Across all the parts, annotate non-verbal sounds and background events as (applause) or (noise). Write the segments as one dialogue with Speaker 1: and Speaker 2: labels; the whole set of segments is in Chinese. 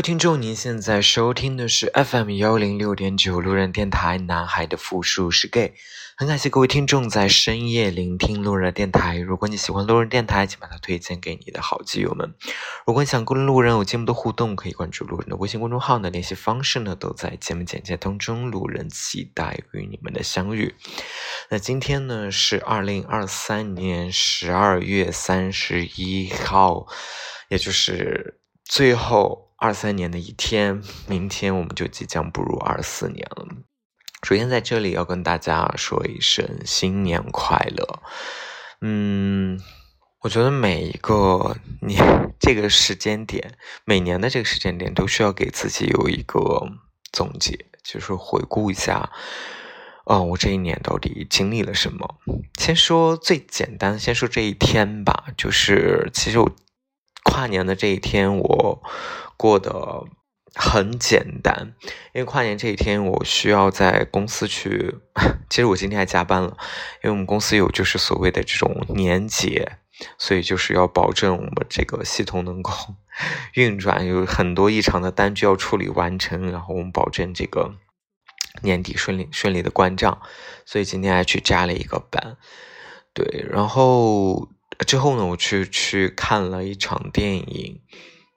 Speaker 1: 位听众，您现在收听的是 FM 幺零六点九路人电台。男孩的复数是 gay，很感谢各位听众在深夜聆听路人电台。如果你喜欢路人电台，请把它推荐给你的好基友们。如果你想跟路人有节目的互动，可以关注路人的微信公众号呢。联系方式呢都在节目简介当中。路人期待与你们的相遇。那今天呢是二零二三年十二月三十一号，也就是最后。二三年的一天，明天我们就即将步入二四年了。首先在这里要跟大家说一声新年快乐。嗯，我觉得每一个年这个时间点，每年的这个时间点，都需要给自己有一个总结，就是回顾一下，啊，我这一年到底经历了什么。先说最简单，先说这一天吧，就是其实我跨年的这一天，我。过得很简单，因为跨年这一天我需要在公司去。(laughs) 其实我今天还加班了，因为我们公司有就是所谓的这种年节，所以就是要保证我们这个系统能够 (laughs) 运转，有很多异常的单据要处理完成，然后我们保证这个年底顺利顺利的关账，所以今天还去加了一个班。对，然后之后呢，我去去看了一场电影。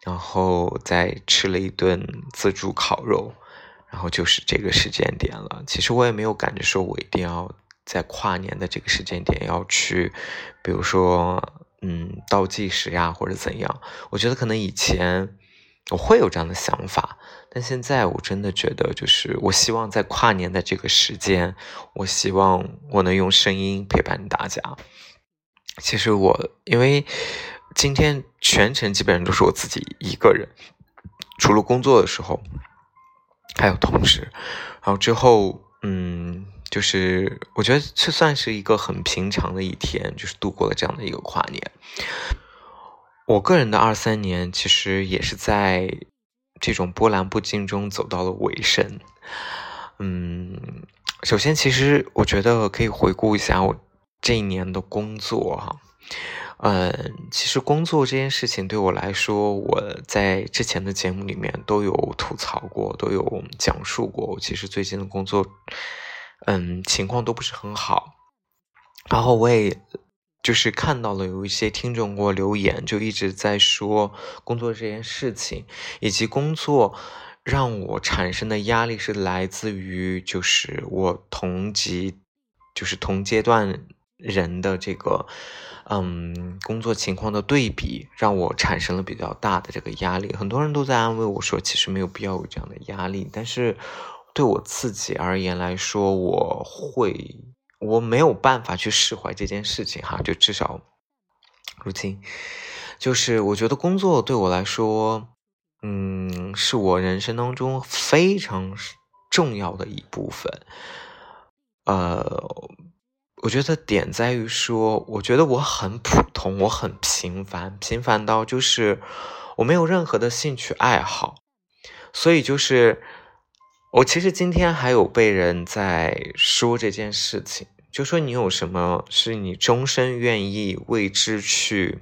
Speaker 1: 然后再吃了一顿自助烤肉，然后就是这个时间点了。其实我也没有赶着说，我一定要在跨年的这个时间点要去，比如说，嗯，倒计时呀，或者怎样。我觉得可能以前我会有这样的想法，但现在我真的觉得，就是我希望在跨年的这个时间，我希望我能用声音陪伴大家。其实我因为。今天全程基本上都是我自己一个人，除了工作的时候，还有同事。然后之后，嗯，就是我觉得这算是一个很平常的一天，就是度过了这样的一个跨年。我个人的二三年其实也是在这种波澜不惊中走到了尾声。嗯，首先，其实我觉得可以回顾一下我这一年的工作哈。嗯，其实工作这件事情对我来说，我在之前的节目里面都有吐槽过，都有讲述过。我其实最近的工作，嗯，情况都不是很好。然后我也就是看到了有一些听众给我留言，就一直在说工作这件事情，以及工作让我产生的压力是来自于就是我同级，就是同阶段人的这个。嗯，工作情况的对比让我产生了比较大的这个压力。很多人都在安慰我说，其实没有必要有这样的压力。但是对我自己而言来说，我会我没有办法去释怀这件事情哈。就至少如今，就是我觉得工作对我来说，嗯，是我人生当中非常重要的一部分。呃。我觉得点在于说，我觉得我很普通，我很平凡，平凡到就是我没有任何的兴趣爱好，所以就是我其实今天还有被人在说这件事情，就说你有什么是你终身愿意为之去，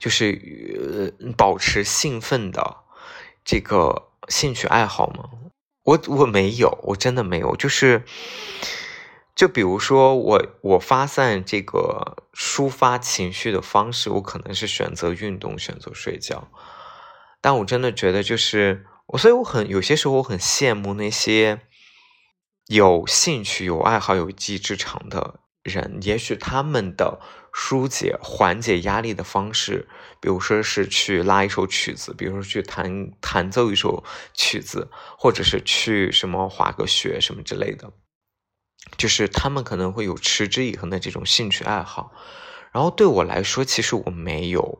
Speaker 1: 就是呃保持兴奋的这个兴趣爱好吗？我我没有，我真的没有，就是。就比如说我，我发散这个抒发情绪的方式，我可能是选择运动，选择睡觉。但我真的觉得，就是我，所以我很有些时候我很羡慕那些有兴趣、有爱好、有一技之长的人。也许他们的疏解、缓解压力的方式，比如说是去拉一首曲子，比如说去弹弹奏一首曲子，或者是去什么滑个雪什么之类的，就是他们可能会有持之以恒的这种兴趣爱好。然后对我来说，其实我没有，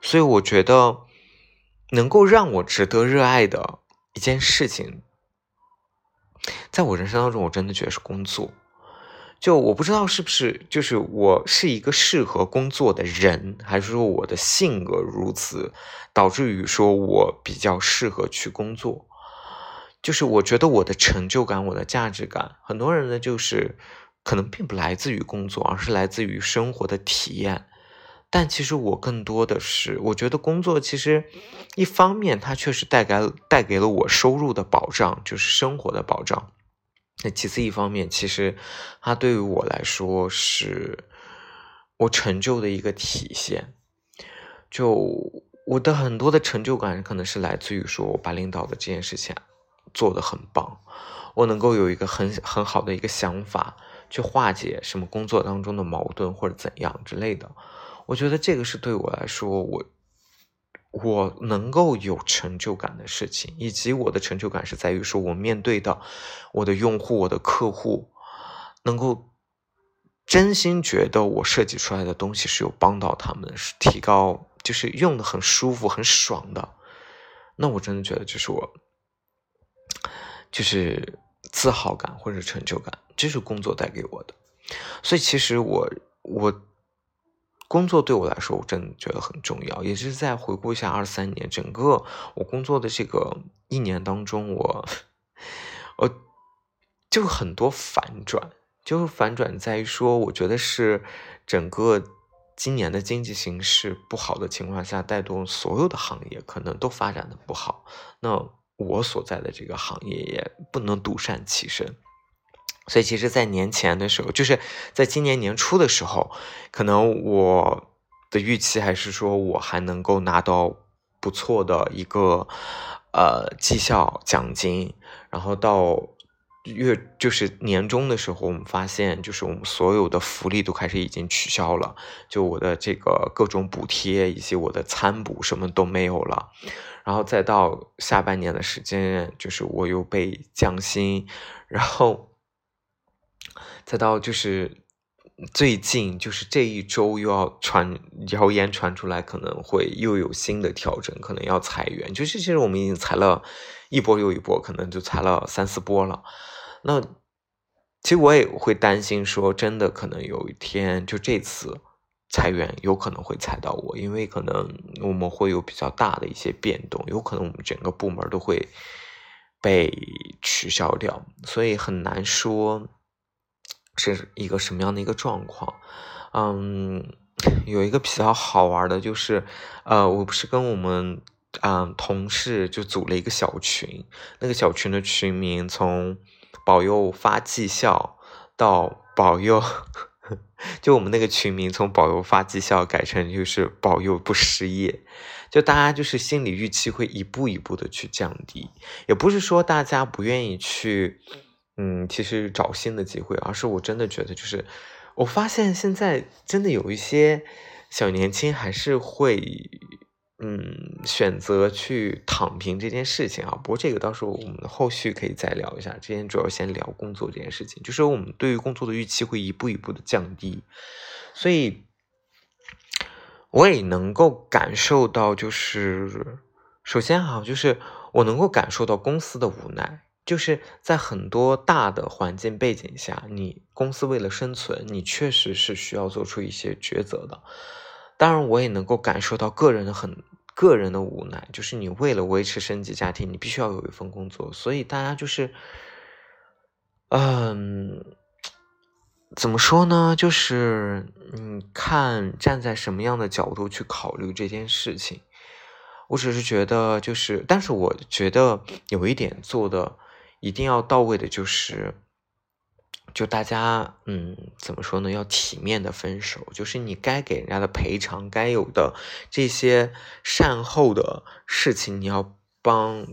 Speaker 1: 所以我觉得能够让我值得热爱的一件事情，在我人生当中，我真的觉得是工作。就我不知道是不是就是我是一个适合工作的人，还是说我的性格如此，导致于说我比较适合去工作。就是我觉得我的成就感、我的价值感，很多人呢就是。可能并不来自于工作，而是来自于生活的体验。但其实我更多的是，我觉得工作其实一方面它确实带给带给了我收入的保障，就是生活的保障。那其次一方面，其实它对于我来说是我成就的一个体现。就我的很多的成就感，可能是来自于说我把领导的这件事情做得很棒，我能够有一个很很好的一个想法。去化解什么工作当中的矛盾或者怎样之类的，我觉得这个是对我来说，我我能够有成就感的事情，以及我的成就感是在于说我面对的我的用户、我的客户，能够真心觉得我设计出来的东西是有帮到他们，是提高，就是用的很舒服、很爽的，那我真的觉得就是我，就是自豪感或者成就感。这是工作带给我的，所以其实我我工作对我来说，我真的觉得很重要。也是在回顾一下二三年整个我工作的这个一年当中，我我就很多反转，就是反转在于说，我觉得是整个今年的经济形势不好的情况下，带动所有的行业可能都发展的不好。那我所在的这个行业也不能独善其身。所以，其实，在年前的时候，就是在今年年初的时候，可能我的预期还是说，我还能够拿到不错的一个呃绩效奖金。然后到月就是年终的时候，我们发现，就是我们所有的福利都开始已经取消了，就我的这个各种补贴以及我的餐补什么都没有了。然后再到下半年的时间，就是我又被降薪，然后。再到就是最近，就是这一周又要传谣言传出来，可能会又有新的调整，可能要裁员。就是其实我们已经裁了一波又一波，可能就裁了三四波了。那其实我也会担心，说真的，可能有一天就这次裁员有可能会裁到我，因为可能我们会有比较大的一些变动，有可能我们整个部门都会被取消掉，所以很难说。是一个什么样的一个状况？嗯，(laughs) 有一个比较好玩的，就是，呃，我不是跟我们嗯同事就组了一个小群，那个小群的群名从保佑发绩效到保佑，(laughs) 就我们那个群名从保佑发绩效改成就是保佑不失业，就大家就是心理预期会一步一步的去降低，也不是说大家不愿意去。嗯，其实找新的机会，而是我真的觉得，就是我发现现在真的有一些小年轻还是会，嗯，选择去躺平这件事情啊。不过这个到时候我们后续可以再聊一下。今天主要先聊工作这件事情，就是我们对于工作的预期会一步一步的降低，所以我也能够感受到，就是首先哈，就是我能够感受到公司的无奈。就是在很多大的环境背景下，你公司为了生存，你确实是需要做出一些抉择的。当然，我也能够感受到个人的很个人的无奈，就是你为了维持生计家庭，你必须要有一份工作。所以大家就是，嗯，怎么说呢？就是你看站在什么样的角度去考虑这件事情。我只是觉得，就是，但是我觉得有一点做的。一定要到位的就是，就大家嗯，怎么说呢？要体面的分手，就是你该给人家的赔偿，该有的这些善后的事情，你要帮，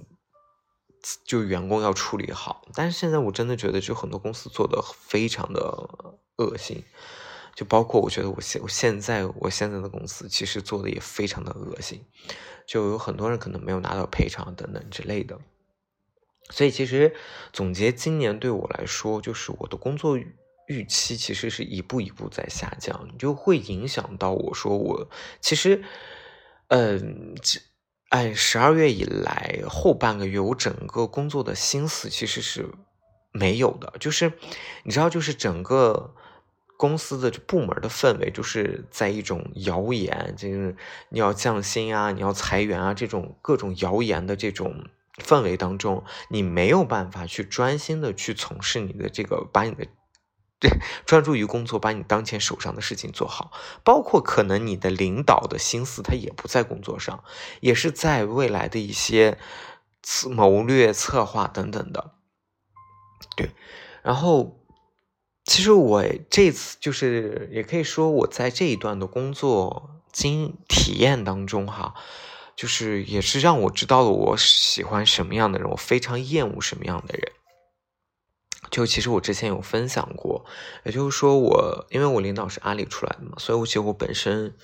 Speaker 1: 就员工要处理好。但是现在我真的觉得，就很多公司做的非常的恶心，就包括我觉得我现我现在我现在的公司其实做的也非常的恶心，就有很多人可能没有拿到赔偿等等之类的。所以其实总结今年对我来说，就是我的工作预期其实是一步一步在下降，就会影响到我说我其实，嗯，哎十二月以来后半个月，我整个工作的心思其实是没有的，就是你知道，就是整个公司的部门的氛围，就是在一种谣言，就是你要降薪啊，你要裁员啊，这种各种谣言的这种。氛围当中，你没有办法去专心的去从事你的这个，把你的对专注于工作，把你当前手上的事情做好。包括可能你的领导的心思，他也不在工作上，也是在未来的一些谋略、策划等等的。对，然后其实我这次就是，也可以说我在这一段的工作经体验当中，哈。就是也是让我知道了我喜欢什么样的人，我非常厌恶什么样的人。就其实我之前有分享过，也就是说我因为我领导是阿里出来的嘛，所以我其实我本身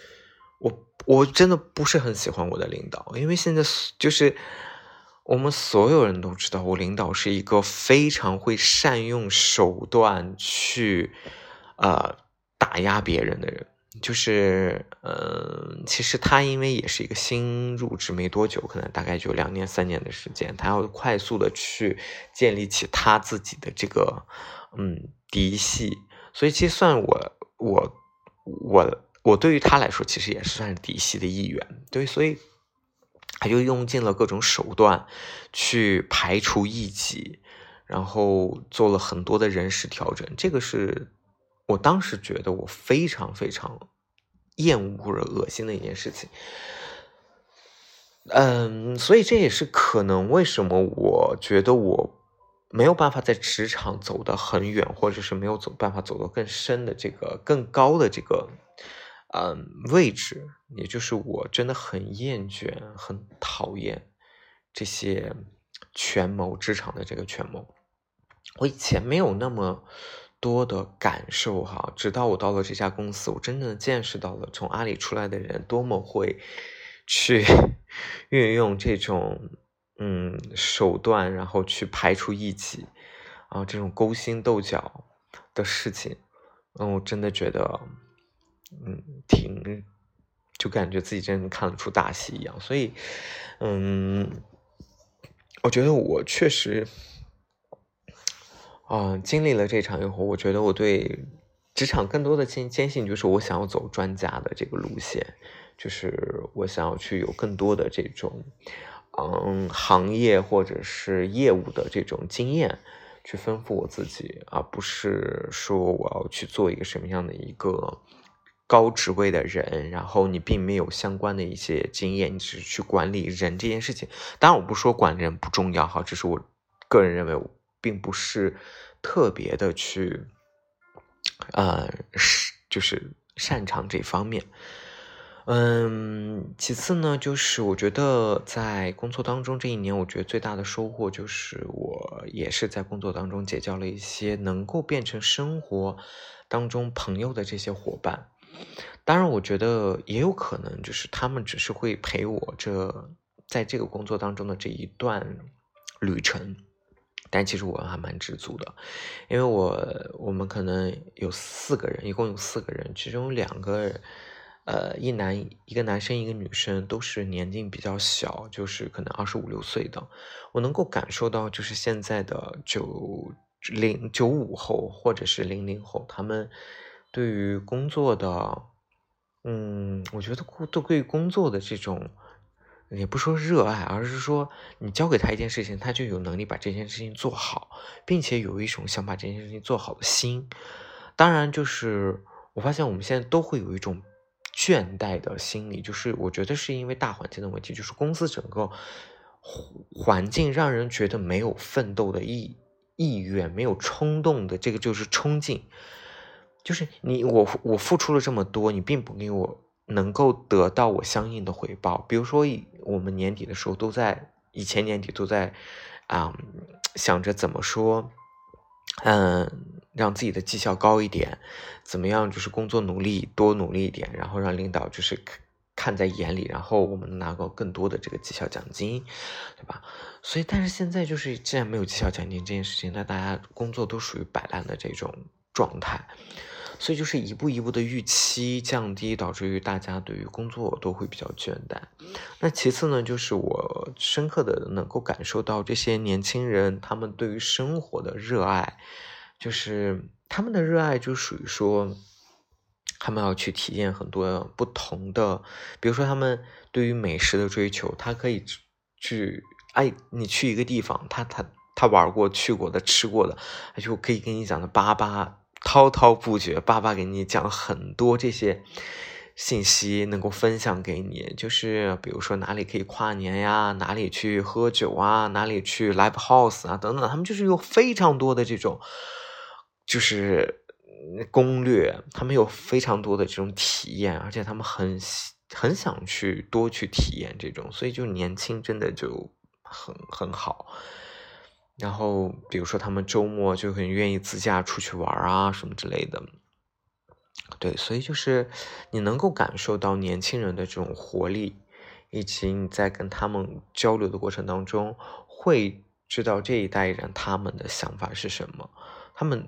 Speaker 1: 我我真的不是很喜欢我的领导，因为现在就是我们所有人都知道，我领导是一个非常会善用手段去呃打压别人的人。就是，嗯，其实他因为也是一个新入职没多久，可能大概就两年三年的时间，他要快速的去建立起他自己的这个，嗯，嫡系。所以，其实算我我我我对于他来说，其实也是算是嫡系的一员。对，所以他就用尽了各种手段去排除异己，然后做了很多的人事调整。这个是。我当时觉得我非常非常厌恶或者恶心的一件事情，嗯，所以这也是可能为什么我觉得我没有办法在职场走得很远，或者是没有走办法走得更深的这个更高的这个嗯位置，也就是我真的很厌倦、很讨厌这些权谋职场的这个权谋。我以前没有那么。多的感受哈，直到我到了这家公司，我真正的见识到了从阿里出来的人多么会去 (laughs) 运用这种嗯手段，然后去排除异己啊，这种勾心斗角的事情，嗯，我真的觉得嗯挺，就感觉自己真的看了出大戏一样，所以嗯，我觉得我确实。啊，经历了这场以后，我觉得我对职场更多的坚坚信，就是我想要走专家的这个路线，就是我想要去有更多的这种，嗯，行业或者是业务的这种经验，去丰富我自己，而不是说我要去做一个什么样的一个高职位的人，然后你并没有相关的一些经验，你只是去管理人这件事情。当然，我不说管人不重要哈，只是我个人认为。并不是特别的去，呃，是就是擅长这方面。嗯，其次呢，就是我觉得在工作当中这一年，我觉得最大的收获就是我也是在工作当中结交了一些能够变成生活当中朋友的这些伙伴。当然，我觉得也有可能就是他们只是会陪我这在这个工作当中的这一段旅程。但其实我还蛮知足的，因为我我们可能有四个人，一共有四个人，其中两个，呃，一男一个男生一个女生，都是年纪比较小，就是可能二十五六岁的。我能够感受到，就是现在的九零九五后或者是零零后，他们对于工作的，嗯，我觉得都对工作的这种。也不说热爱，而是说你交给他一件事情，他就有能力把这件事情做好，并且有一种想把这件事情做好的心。当然，就是我发现我们现在都会有一种倦怠的心理，就是我觉得是因为大环境的问题，就是公司整个环境让人觉得没有奋斗的意意愿，没有冲动的这个就是冲劲，就是你我我付出了这么多，你并不给我。能够得到我相应的回报，比如说，我们年底的时候都在以前年底都在啊想着怎么说，嗯，让自己的绩效高一点，怎么样就是工作努力多努力一点，然后让领导就是看在眼里，然后我们拿到更多的这个绩效奖金，对吧？所以，但是现在就是既然没有绩效奖金这件事情，那大家工作都属于摆烂的这种状态，所以就是一步一步的预期降低，导致于大家对于工作都会比较倦怠。那其次呢，就是我深刻的能够感受到这些年轻人他们对于生活的热爱，就是他们的热爱就属于说。他们要去体验很多不同的，比如说他们对于美食的追求，他可以去，哎，你去一个地方，他他他玩过、去过的、吃过的，他就可以跟你讲的叭叭滔滔不绝，爸爸给你讲很多这些信息，能够分享给你。就是比如说哪里可以跨年呀，哪里去喝酒啊，哪里去 live house 啊等等，他们就是有非常多的这种，就是。攻略，他们有非常多的这种体验，而且他们很很想去多去体验这种，所以就年轻真的就很很好。然后比如说他们周末就很愿意自驾出去玩啊什么之类的，对，所以就是你能够感受到年轻人的这种活力，以及你在跟他们交流的过程当中，会知道这一代人他们的想法是什么，他们。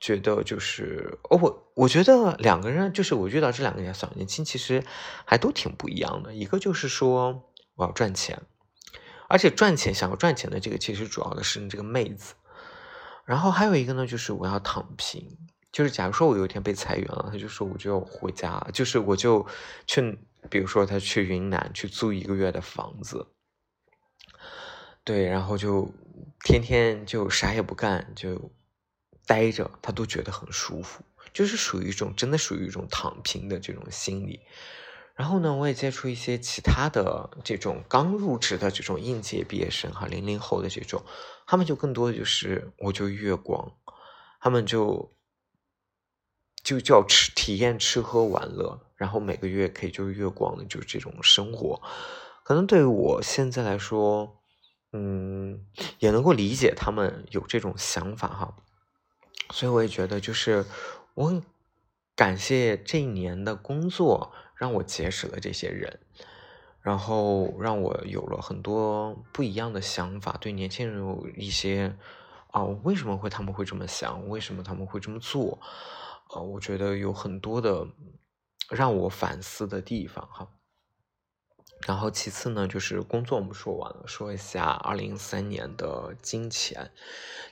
Speaker 1: 觉得就是哦，我我觉得两个人就是我遇到这两个小年轻，其实还都挺不一样的。一个就是说我要赚钱，而且赚钱想要赚钱的这个其实主要的是你这个妹子。然后还有一个呢，就是我要躺平，就是假如说我有一天被裁员了，他就说我就要回家，就是我就去，比如说他去云南去租一个月的房子，对，然后就天天就啥也不干就。待着，他都觉得很舒服，就是属于一种真的属于一种躺平的这种心理。然后呢，我也接触一些其他的这种刚入职的这种应届毕业生哈，零零后的这种，他们就更多的就是我就月光，他们就就叫吃体验吃喝玩乐，然后每个月可以就是月光的，就是这种生活。可能对于我现在来说，嗯，也能够理解他们有这种想法哈。所以我也觉得，就是我很感谢这一年的工作，让我结识了这些人，然后让我有了很多不一样的想法。对年轻人有一些啊，为什么会他们会这么想？为什么他们会这么做？啊，我觉得有很多的让我反思的地方哈。然后其次呢，就是工作我们说完了，说一下二零一三年的金钱。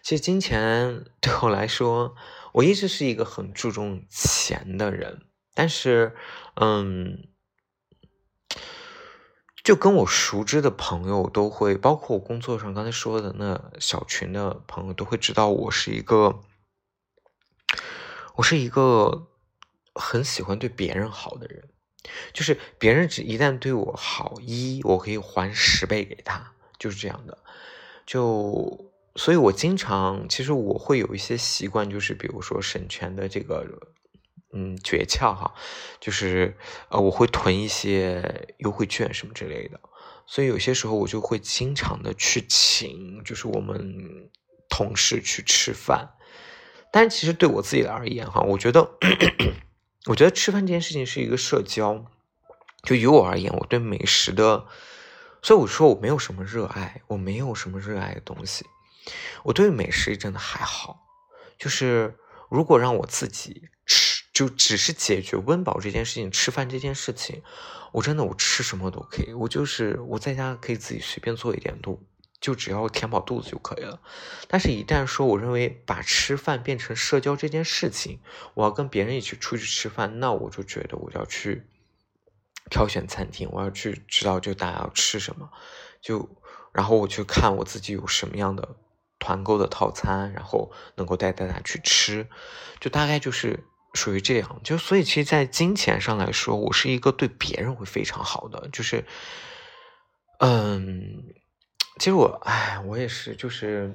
Speaker 1: 其实金钱 (laughs) 对我来说，我一直是一个很注重钱的人。但是，嗯，就跟我熟知的朋友都会，包括我工作上刚才说的那小群的朋友都会知道，我是一个，我是一个很喜欢对别人好的人。就是别人只一旦对我好一，我可以还十倍给他，就是这样的。就所以，我经常其实我会有一些习惯，就是比如说省钱的这个嗯诀窍哈，就是呃我会囤一些优惠券什么之类的。所以有些时候我就会经常的去请，就是我们同事去吃饭。但是其实对我自己而言哈，我觉得。(clears throat) 我觉得吃饭这件事情是一个社交，就于我而言，我对美食的，所以我说我没有什么热爱，我没有什么热爱的东西。我对美食真的还好，就是如果让我自己，就只是解决温饱这件事情，吃饭这件事情，我真的我吃什么都可以，我就是我在家可以自己随便做一点都。就只要填饱肚子就可以了，但是，一旦说我认为把吃饭变成社交这件事情，我要跟别人一起出去吃饭，那我就觉得我要去挑选餐厅，我要去知道就大家要吃什么，就然后我去看我自己有什么样的团购的套餐，然后能够带大家去吃，就大概就是属于这样。就所以，其实，在金钱上来说，我是一个对别人会非常好的，就是嗯。其实我，哎，我也是，就是，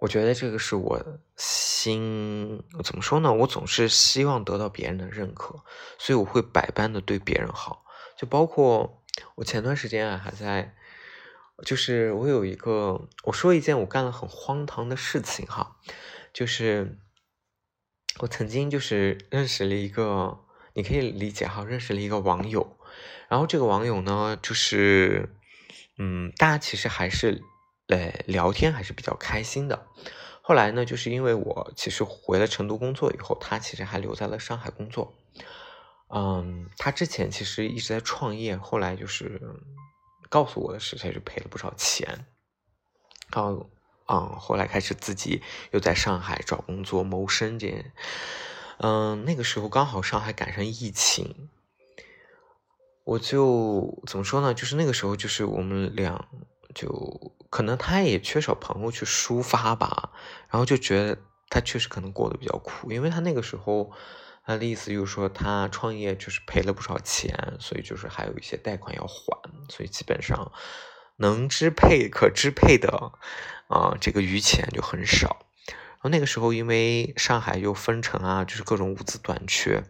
Speaker 1: 我觉得这个是我心怎么说呢？我总是希望得到别人的认可，所以我会百般的对别人好。就包括我前段时间啊，还在，就是我有一个，我说一件我干了很荒唐的事情哈，就是我曾经就是认识了一个，你可以理解哈，认识了一个网友，然后这个网友呢，就是嗯，大家其实还是呃聊天还是比较开心的。后来呢，就是因为我其实回了成都工作以后，他其实还留在了上海工作。嗯，他之前其实一直在创业，后来就是告诉我的是，他就赔了不少钱。然后，嗯，后来开始自己又在上海找工作谋生。这，嗯，那个时候刚好上海赶上疫情，我就怎么说呢？就是那个时候，就是我们俩就可能他也缺少朋友去抒发吧，然后就觉得他确实可能过得比较苦，因为他那个时候。他的意思就是说，他创业就是赔了不少钱，所以就是还有一些贷款要还，所以基本上能支配、可支配的啊这个余钱就很少。然后那个时候，因为上海又封城啊，就是各种物资短缺，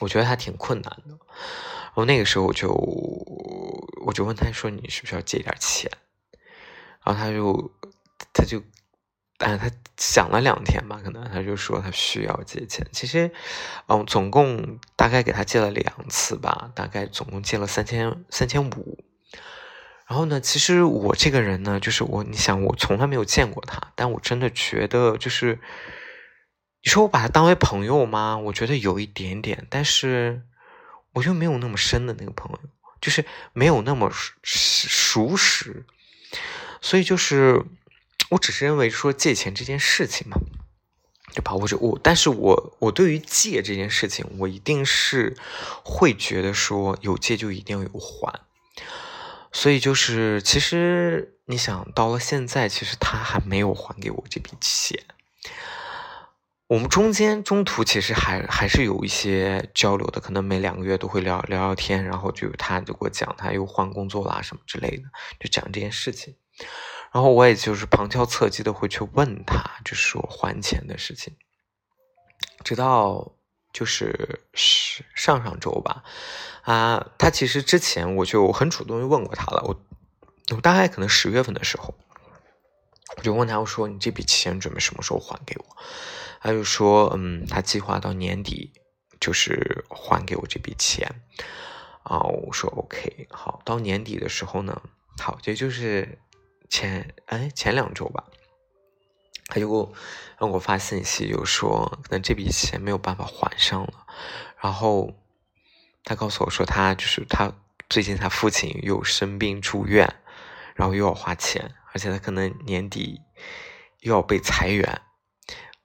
Speaker 1: 我觉得还挺困难的。然后那个时候，我就我就问他说：“你需不需要借点钱？”然后他就他就。但他想了两天吧，可能他就说他需要借钱。其实，嗯，总共大概给他借了两次吧，大概总共借了三千三千五。然后呢，其实我这个人呢，就是我，你想，我从来没有见过他，但我真的觉得，就是你说我把他当为朋友吗？我觉得有一点点，但是我又没有那么深的那个朋友，就是没有那么熟熟识，所以就是。我只是认为说借钱这件事情嘛，对吧？我就我，但是我我对于借这件事情，我一定是会觉得说有借就一定要有还，所以就是其实你想到了现在，其实他还没有还给我这笔钱，我们中间中途其实还还是有一些交流的，可能每两个月都会聊聊聊天，然后就他就给我讲他又换工作啦什么之类的，就讲这件事情。然后我也就是旁敲侧击的会去问他，就是说还钱的事情。直到就是上上周吧，啊，他其实之前我就很主动就问过他了。我我大概可能十月份的时候，我就问他，我说你这笔钱准备什么时候还给我？他就说，嗯，他计划到年底就是还给我这笔钱。啊，我说 OK，好，到年底的时候呢，好，这就是。前哎前两周吧，他就让我发信息，就说可能这笔钱没有办法还上了。然后他告诉我说，他就是他最近他父亲又生病住院，然后又要花钱，而且他可能年底又要被裁员。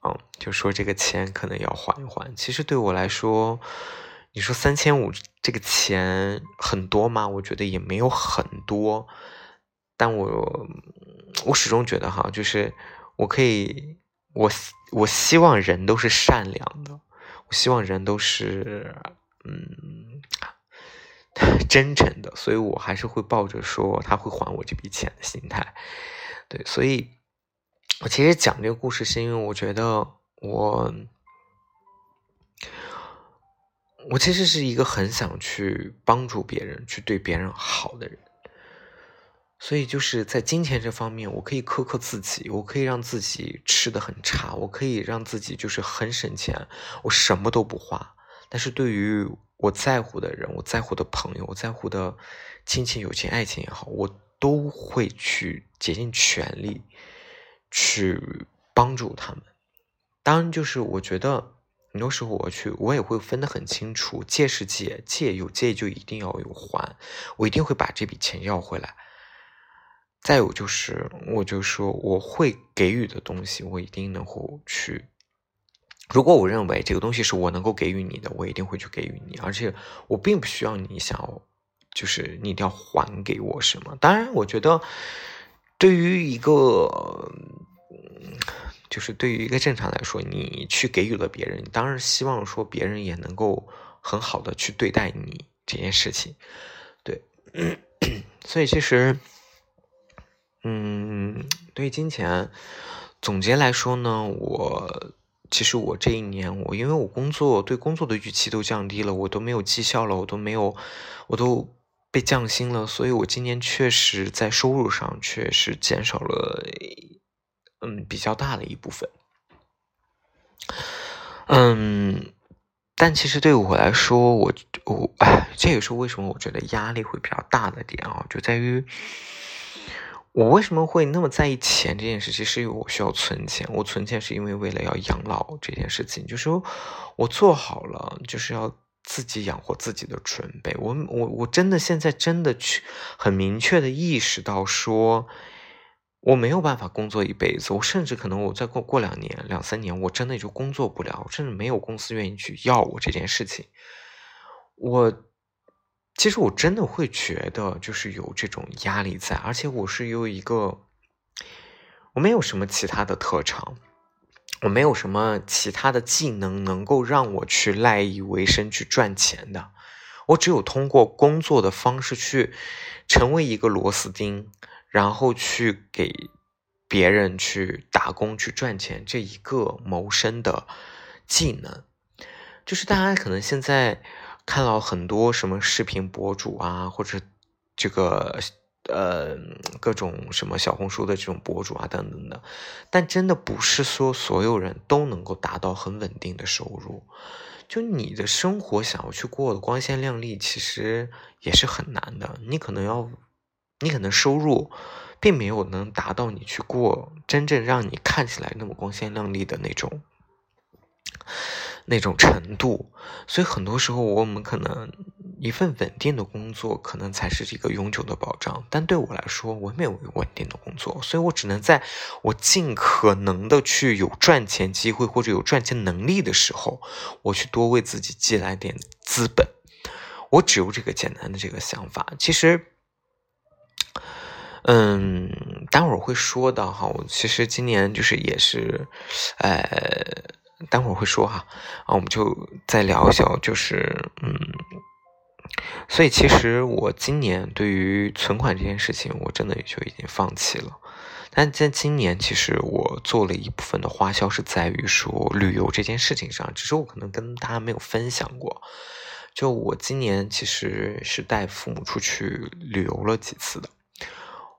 Speaker 1: 嗯，就说这个钱可能要还一还。其实对我来说，你说三千五这个钱很多吗？我觉得也没有很多。但我我始终觉得哈，就是我可以，我我希望人都是善良的，我希望人都是嗯 (laughs) 真诚的，所以我还是会抱着说他会还我这笔钱的心态。对，所以我其实讲这个故事，是因为我觉得我我其实是一个很想去帮助别人、去对别人好的人。所以就是在金钱这方面，我可以苛刻自己，我可以让自己吃的很差，我可以让自己就是很省钱，我什么都不花。但是对于我在乎的人，我在乎的朋友，我在乎的亲情、友情、爱情也好，我都会去竭尽全力去帮助他们。当然，就是我觉得很多时候我去，我也会分得很清楚，借是借，借有借就一定要有还，我一定会把这笔钱要回来。再有就是，我就说我会给予的东西，我一定能够去。如果我认为这个东西是我能够给予你的，我一定会去给予你，而且我并不需要你想要，就是你一定要还给我什么。当然，我觉得对于一个，就是对于一个正常来说，你去给予了别人，当然希望说别人也能够很好的去对待你这件事情。对，(coughs) 所以其实。嗯，对于金钱，总结来说呢，我其实我这一年，我因为我工作对工作的预期都降低了，我都没有绩效了，我都没有，我都被降薪了，所以我今年确实在收入上确实减少了，嗯，比较大的一部分。嗯，但其实对我来说，我我哎，这也是为什么我觉得压力会比较大的点啊，就在于我为什么会那么在意钱这件事情，是因为我需要存钱。我存钱是因为为了要养老这件事情，就是说我做好了，就是要自己养活自己的准备。我我我真的现在真的去很明确的意识到说。我没有办法工作一辈子，我甚至可能我再过过两年、两三年，我真的就工作不了，甚至没有公司愿意去要我这件事情。我其实我真的会觉得就是有这种压力在，而且我是有一个，我没有什么其他的特长，我没有什么其他的技能能够让我去赖以为生去赚钱的，我只有通过工作的方式去成为一个螺丝钉。然后去给别人去打工去赚钱，这一个谋生的技能，就是大家可能现在看到很多什么视频博主啊，或者这个呃各种什么小红书的这种博主啊等等的，但真的不是说所有人都能够达到很稳定的收入，就你的生活想要去过的光鲜亮丽，其实也是很难的，你可能要。你可能收入并没有能达到你去过真正让你看起来那么光鲜亮丽的那种那种程度，所以很多时候我们可能一份稳定的工作可能才是一个永久的保障。但对我来说，我没有稳定的工作，所以我只能在我尽可能的去有赚钱机会或者有赚钱能力的时候，我去多为自己积来点资本。我只有这个简单的这个想法，其实。嗯，待会儿会说的哈。我其实今年就是也是，呃，待会儿会说哈。啊，我们就再聊一下，就是嗯，所以其实我今年对于存款这件事情，我真的也就已经放弃了。但在今年，其实我做了一部分的花销是在于说旅游这件事情上，只是我可能跟大家没有分享过。就我今年其实是带父母出去旅游了几次的。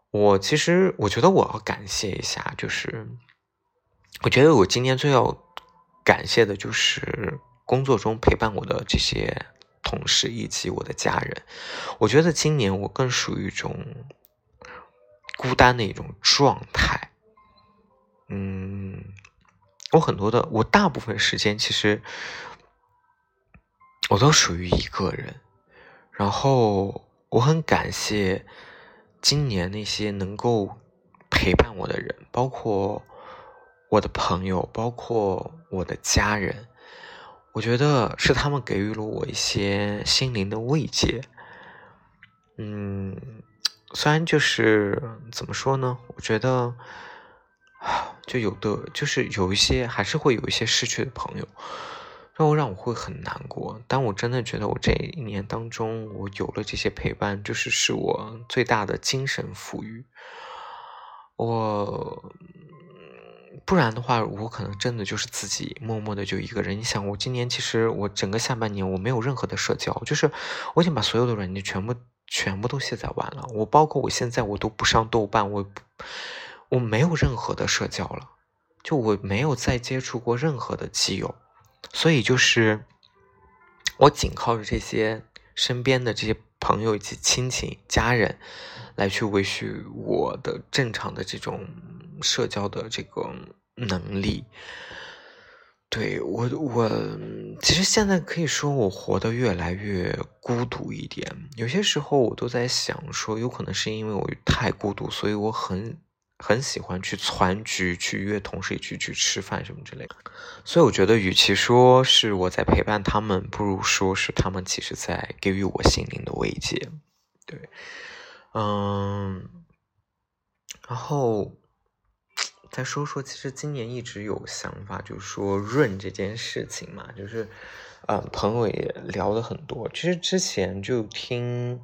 Speaker 1: 我其实我觉得我要感谢一下，就是我觉得我今年最要感谢的就是工作中陪伴我的这些同事以及我的家人。我觉得今年我更属于一种孤单的一种状态。嗯，我很多的，我大部分时间其实我都属于一个人，然后我很感谢。今年那些能够陪伴我的人，包括我的朋友，包括我的家人，我觉得是他们给予了我一些心灵的慰藉。嗯，虽然就是怎么说呢，我觉得就有的就是有一些还是会有一些失去的朋友。让我让我会很难过，但我真的觉得我这一年当中，我有了这些陪伴，就是是我最大的精神富裕。我不然的话，我可能真的就是自己默默的就一个人。你想，我今年其实我整个下半年我没有任何的社交，就是我已经把所有的软件全部全部都卸载完了。我包括我现在我都不上豆瓣，我我没有任何的社交了，就我没有再接触过任何的基友。所以就是我仅靠着这些身边的这些朋友以及亲戚家人来去维续我的正常的这种社交的这个能力。对我，我其实现在可以说我活得越来越孤独一点。有些时候我都在想说，有可能是因为我太孤独，所以我很。很喜欢去攒局，去约同事一起去吃饭什么之类的，所以我觉得，与其说是我在陪伴他们，不如说是他们其实在给予我心灵的慰藉。对，嗯，然后再说说，其实今年一直有想法，就是说润这件事情嘛，就是，嗯，朋友也聊了很多。其实之前就听。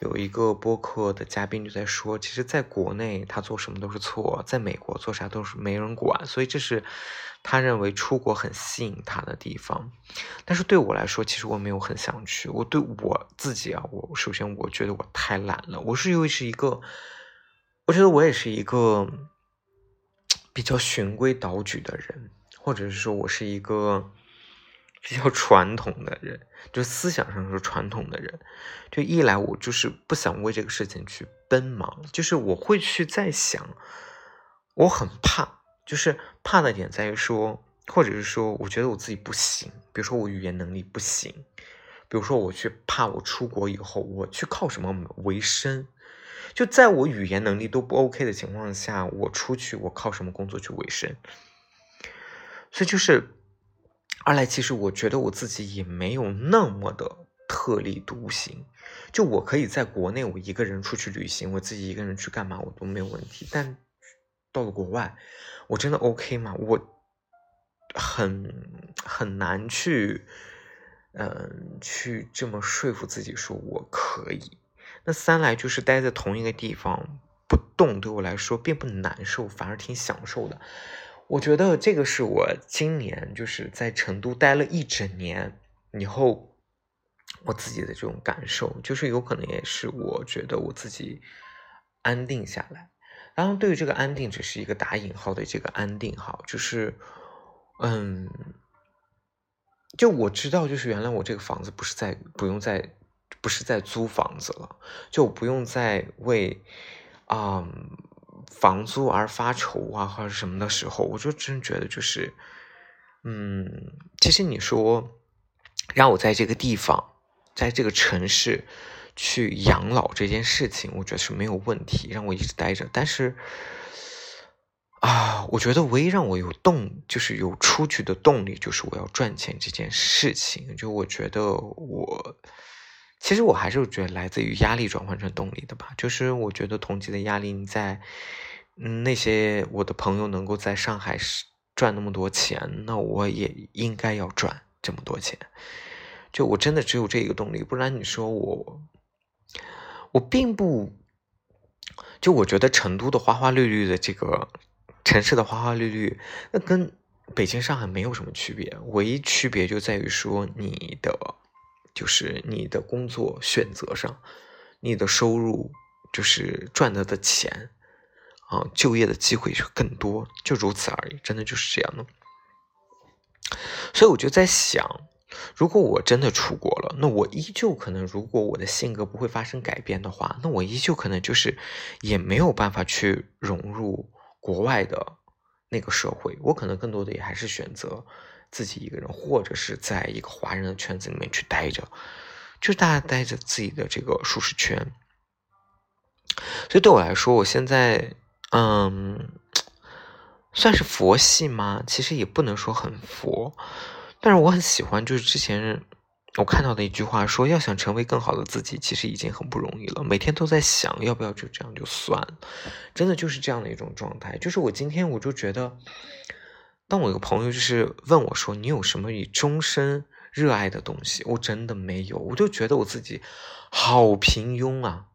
Speaker 1: 有一个播客的嘉宾就在说，其实，在国内他做什么都是错，在美国做啥都是没人管，所以这是他认为出国很吸引他的地方。但是对我来说，其实我没有很想去。我对我自己啊，我首先我觉得我太懒了。我是因为是一个，我觉得我也是一个比较循规蹈矩的人。或者是说我是一个比较传统的人，就思想上是传统的人。就一来我就是不想为这个事情去奔忙，就是我会去在想，我很怕，就是怕的点在于说，或者是说我觉得我自己不行，比如说我语言能力不行，比如说我去怕我出国以后我去靠什么为生。就在我语言能力都不 OK 的情况下，我出去我靠什么工作去维生？所以就是二来，其实我觉得我自己也没有那么的特立独行。就我可以在国内我一个人出去旅行，我自己一个人去干嘛我都没有问题。但到了国外，我真的 OK 吗？我很很难去，嗯，去这么说服自己说我可以。那三来就是待在同一个地方不动，对我来说并不难受，反而挺享受的。我觉得这个是我今年就是在成都待了一整年以后，我自己的这种感受，就是有可能也是我觉得我自己安定下来。然后对于这个安定，只是一个打引号的这个安定哈，就是嗯，就我知道，就是原来我这个房子不是在不用在。不是在租房子了，就不用再为啊房租而发愁啊，或者什么的时候，我就真觉得就是，嗯，其实你说让我在这个地方，在这个城市去养老这件事情，我觉得是没有问题，让我一直待着。但是啊，我觉得唯一让我有动，就是有出去的动力，就是我要赚钱这件事情。就我觉得我。其实我还是觉得来自于压力转换成动力的吧，就是我觉得同级的压力，你在嗯那些我的朋友能够在上海赚那么多钱，那我也应该要赚这么多钱。就我真的只有这一个动力，不然你说我，我并不，就我觉得成都的花花绿绿的这个城市的花花绿绿，那跟北京上海没有什么区别，唯一区别就在于说你的。就是你的工作选择上，你的收入就是赚到的钱啊，就业的机会就更多，就如此而已，真的就是这样的。所以我就在想，如果我真的出国了，那我依旧可能，如果我的性格不会发生改变的话，那我依旧可能就是也没有办法去融入国外的那个社会，我可能更多的也还是选择。自己一个人，或者是在一个华人的圈子里面去待着，就是大家待着自己的这个舒适圈。所以对我来说，我现在嗯，算是佛系吗？其实也不能说很佛，但是我很喜欢，就是之前我看到的一句话说，要想成为更好的自己，其实已经很不容易了。每天都在想要不要就这样就算，真的就是这样的一种状态。就是我今天我就觉得。当我一个朋友就是问我说：“你有什么你终身热爱的东西？”我真的没有，我就觉得我自己好平庸啊！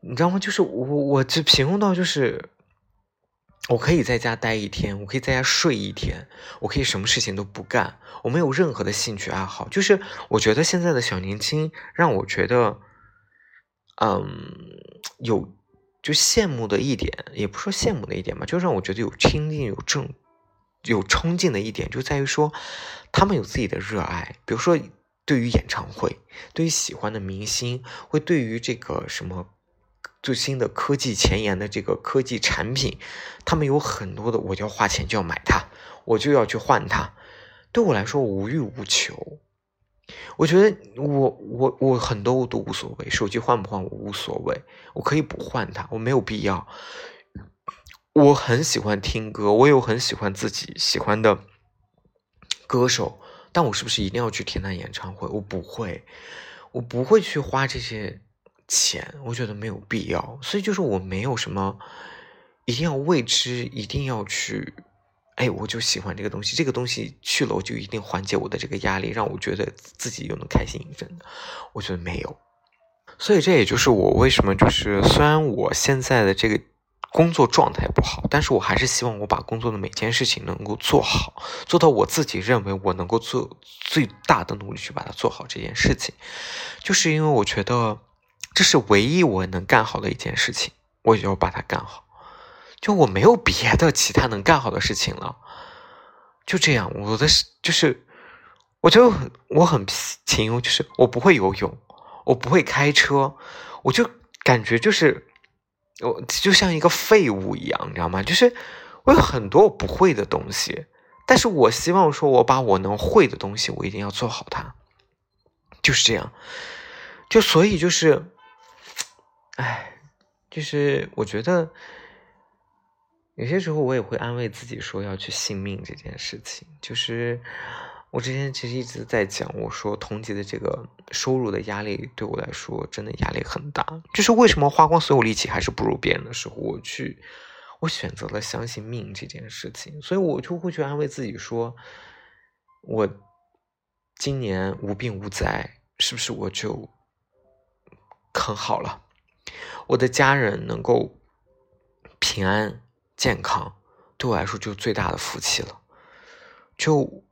Speaker 1: 你知道吗？就是我，我这平庸到就是我可以在家待一天，我可以在家睡一天，我可以什么事情都不干，我没有任何的兴趣爱好。就是我觉得现在的小年轻让我觉得，嗯，有。就羡慕的一点，也不说羡慕的一点吧，就让我觉得有亲近、有正、有冲劲的一点，就在于说，他们有自己的热爱，比如说对于演唱会，对于喜欢的明星，会对于这个什么最新的科技前沿的这个科技产品，他们有很多的，我就要花钱就要买它，我就要去换它，对我来说无欲无求。我觉得我我我很多我都无所谓，手机换不换我无所谓，我可以不换它，我没有必要。我很喜欢听歌，我有很喜欢自己喜欢的歌手，但我是不是一定要去听他演唱会？我不会，我不会去花这些钱，我觉得没有必要。所以就是我没有什么一定要为之，一定要去。哎，我就喜欢这个东西，这个东西去了，我就一定缓解我的这个压力，让我觉得自己又能开心一阵的。我觉得没有，所以这也就是我为什么就是虽然我现在的这个工作状态不好，但是我还是希望我把工作的每件事情能够做好，做到我自己认为我能够做最大的努力去把它做好这件事情，就是因为我觉得这是唯一我能干好的一件事情，我就要把它干好。就我没有别的其他能干好的事情了，就这样，我的是就是，我就我很平庸，就是我不会游泳，我不会开车，我就感觉就是我就像一个废物一样，你知道吗？就是我有很多我不会的东西，但是我希望说我把我能会的东西，我一定要做好它，就是这样。就所以就是，哎，就是我觉得。有些时候我也会安慰自己说要去信命这件事情，就是我之前其实一直在讲，我说同级的这个收入的压力对我来说真的压力很大，就是为什么花光所有力气还是不如别人的时候，我去我选择了相信命这件事情，所以我就会去安慰自己说，我今年无病无灾，是不是我就很好了？我的家人能够平安。健康对我来说就是最大的福气了，就，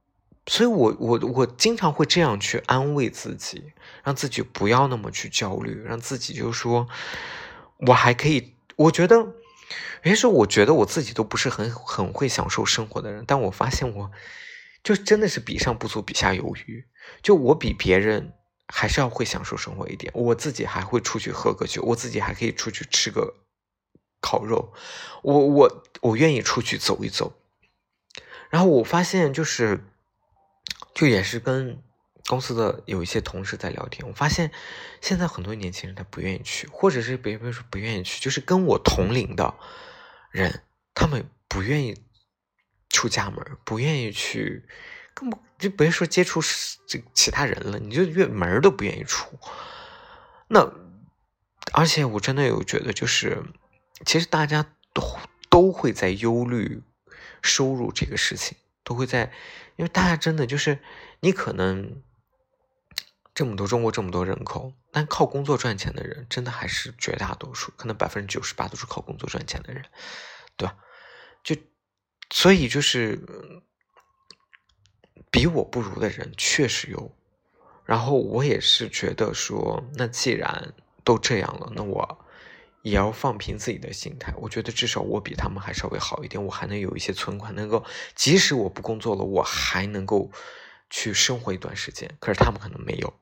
Speaker 1: 所以我我我经常会这样去安慰自己，让自己不要那么去焦虑，让自己就说，我还可以。我觉得有些时候，我觉得我自己都不是很很会享受生活的人，但我发现我就真的是比上不足，比下有余。就我比别人还是要会享受生活一点，我自己还会出去喝个酒，我自己还可以出去吃个。烤肉，我我我愿意出去走一走，然后我发现就是，就也是跟公司的有一些同事在聊天，我发现现在很多年轻人他不愿意去，或者是别别说不愿意去，就是跟我同龄的人，他们不愿意出家门，不愿意去，根本就别说接触这其他人了，你就越门都不愿意出。那而且我真的有觉得就是。其实大家都都会在忧虑收入这个事情，都会在，因为大家真的就是你可能这么多中国这么多人口，但靠工作赚钱的人真的还是绝大多数，可能百分之九十八都是靠工作赚钱的人，对吧？就所以就是比我不如的人确实有，然后我也是觉得说，那既然都这样了，那我。也要放平自己的心态，我觉得至少我比他们还稍微好一点，我还能有一些存款，能够即使我不工作了，我还能够去生活一段时间。可是他们可能没有，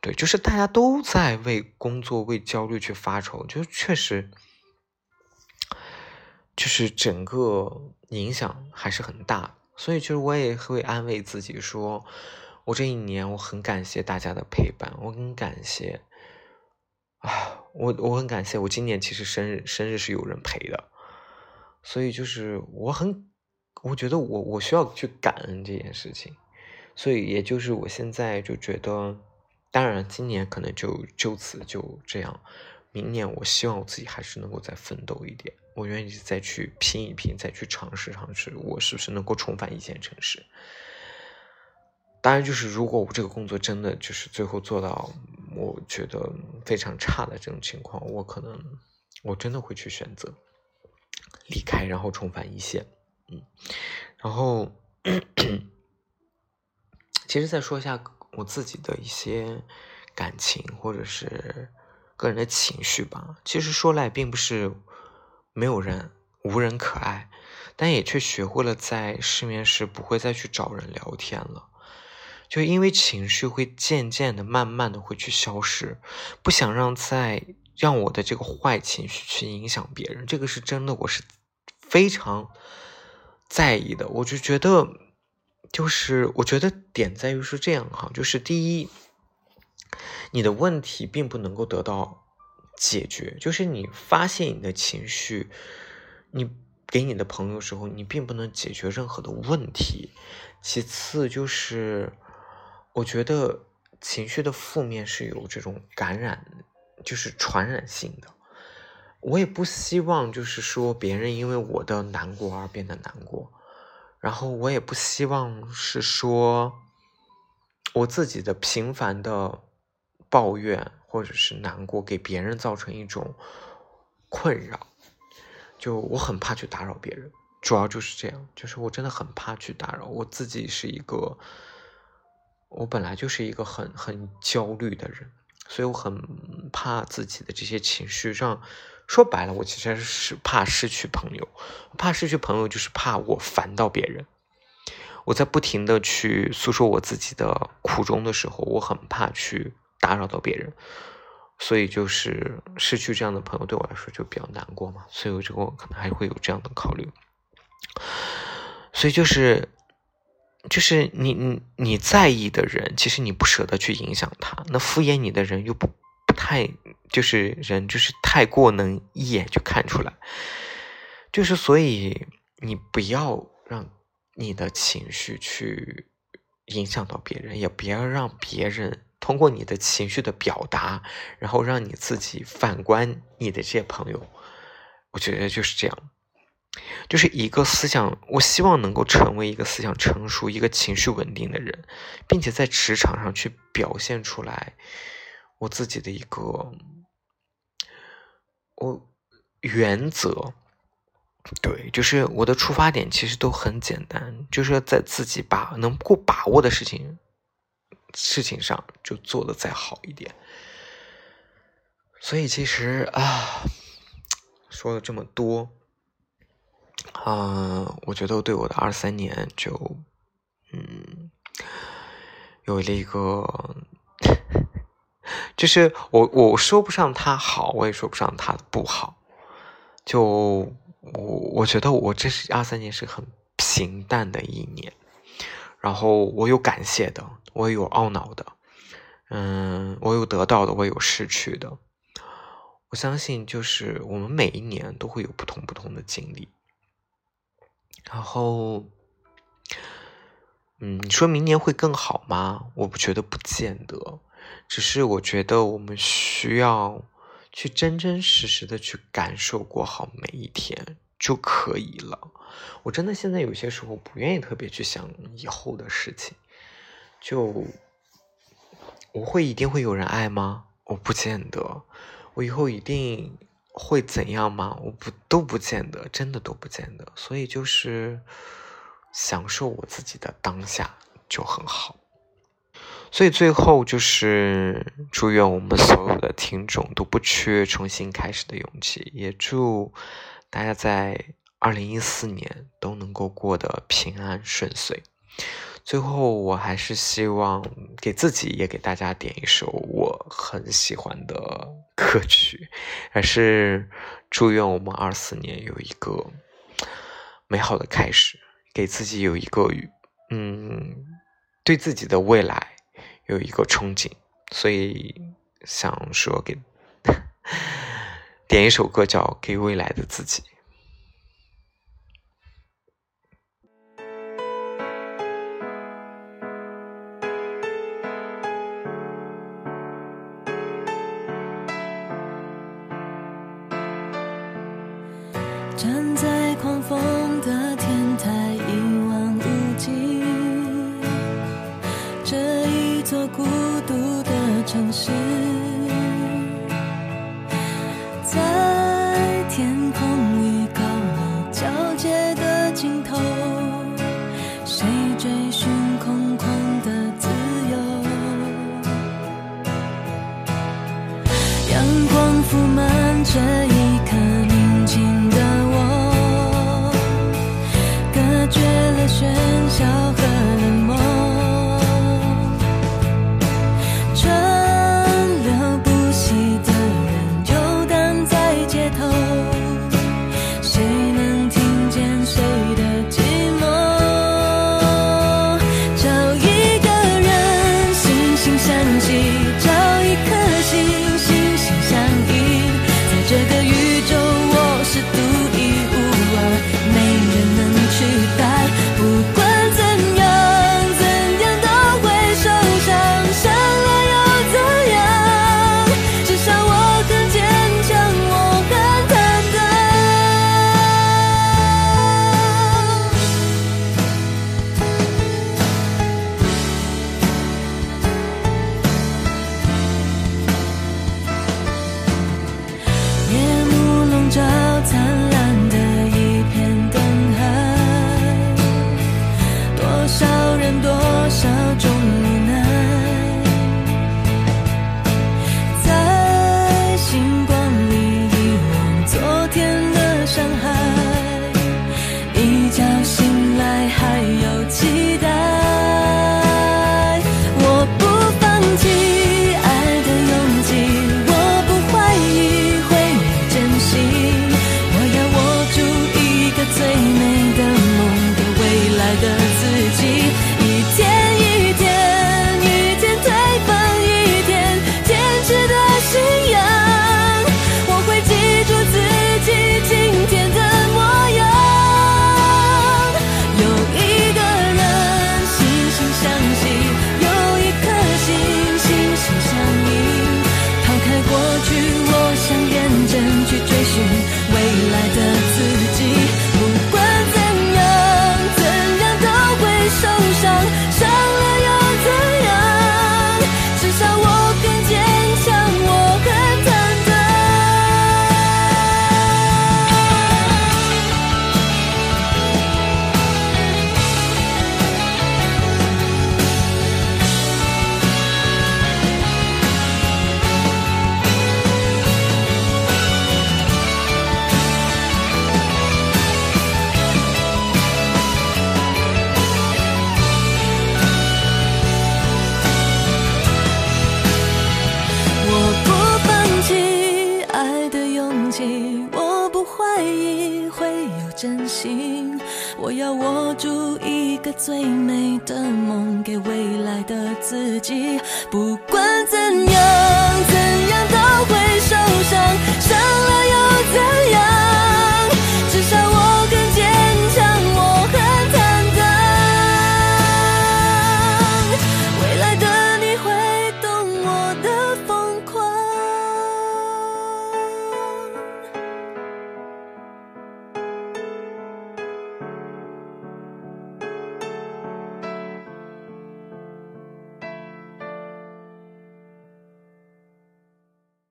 Speaker 1: 对，就是大家都在为工作、为焦虑去发愁，就确实，就是整个影响还是很大。所以，就是我也会安慰自己说，我这一年我很感谢大家的陪伴，我很感谢。啊，我我很感谢，我今年其实生日生日是有人陪的，所以就是我很，我觉得我我需要去感恩这件事情，所以也就是我现在就觉得，当然今年可能就就此就这样，明年我希望我自己还是能够再奋斗一点，我愿意再去拼一拼，再去尝试尝试，我是不是能够重返一线城市。当然，就是如果我这个工作真的就是最后做到我觉得非常差的这种情况，我可能我真的会去选择离开，然后重返一线。嗯，然后其实再说一下我自己的一些感情或者是个人的情绪吧。其实说来并不是没有人无人可爱，但也却学会了在失眠时不会再去找人聊天了。就因为情绪会渐渐的、慢慢的会去消失，不想让再让我的这个坏情绪去影响别人，这个是真的，我是非常在意的。我就觉得，就是我觉得点在于是这样哈，就是第一，你的问题并不能够得到解决，就是你发现你的情绪，你给你的朋友时候，你并不能解决任何的问题。其次就是。我觉得情绪的负面是有这种感染，就是传染性的。我也不希望就是说别人因为我的难过而变得难过，然后我也不希望是说我自己的频繁的抱怨或者是难过给别人造成一种困扰。就我很怕去打扰别人，主要就是这样，就是我真的很怕去打扰我自己是一个。我本来就是一个很很焦虑的人，所以我很怕自己的这些情绪让说白了，我其实是怕失去朋友，怕失去朋友就是怕我烦到别人。我在不停的去诉说我自己的苦衷的时候，我很怕去打扰到别人，所以就是失去这样的朋友对我来说就比较难过嘛，所以我这个可能还会有这样的考虑。所以就是，就是你你你在意的人，其实你不舍得去影响他，那敷衍你的人又不不太，就是人就是太过能一眼就看出来，就是所以你不要让你的情绪去影响到别人，也不要让别人通过你的情绪的表达，然后让你自己反观你的这些朋友，我觉得就是这样。就是一个思想，我希望能够成为一个思想成熟、一个情绪稳定的人，并且在职场上去表现出来我自己的一个我原则。对，就是我的出发点其实都很简单，就是在自己把能够把握的事情事情上就做的再好一点。所以其实啊，说了这么多。啊，我觉得对我的二三年就，嗯，有了一个，(laughs) 就是我我说不上他好，我也说不上他不好，就我我觉得我这是二三年是很平淡的一年，然后我有感谢的，我有懊恼的，嗯，我有得到的，我有失去的，我相信就是我们每一年都会有不同不同的经历。然后，嗯，你说明年会更好吗？我不觉得，不见得。只是我觉得我们需要去真真实实的去感受过好每一天就可以了。我真的现在有些时候不愿意特别去想以后的事情。就我会一定会有人爱吗？我不见得。我以后一定。会怎样吗？我不都不见得，真的都不见得。所以就是享受我自己的当下就很好。所以最后就是祝愿我们所有的听众都不缺重新开始的勇气，也祝大家在二零一四年都能够过得平安顺遂。最后，我还是希望给自己也给大家点一首我很喜欢的歌曲，还是祝愿我们二四年有一个美好的开始，给自己有一个嗯，对自己的未来有一个憧憬，所以想说给 (laughs) 点一首歌叫《给未来的自己》。